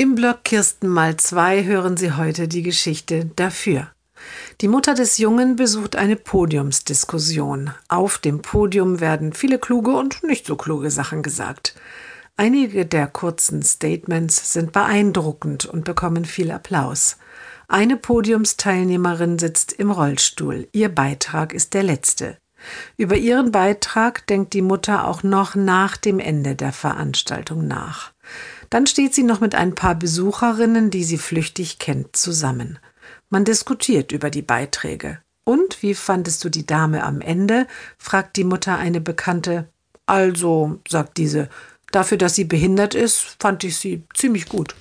Im Blog Kirsten mal zwei hören Sie heute die Geschichte dafür. Die Mutter des Jungen besucht eine Podiumsdiskussion. Auf dem Podium werden viele kluge und nicht so kluge Sachen gesagt. Einige der kurzen Statements sind beeindruckend und bekommen viel Applaus. Eine Podiumsteilnehmerin sitzt im Rollstuhl. Ihr Beitrag ist der letzte. Über ihren Beitrag denkt die Mutter auch noch nach dem Ende der Veranstaltung nach. Dann steht sie noch mit ein paar Besucherinnen, die sie flüchtig kennt, zusammen. Man diskutiert über die Beiträge. Und wie fandest du die Dame am Ende? fragt die Mutter eine Bekannte. Also, sagt diese, dafür, dass sie behindert ist, fand ich sie ziemlich gut.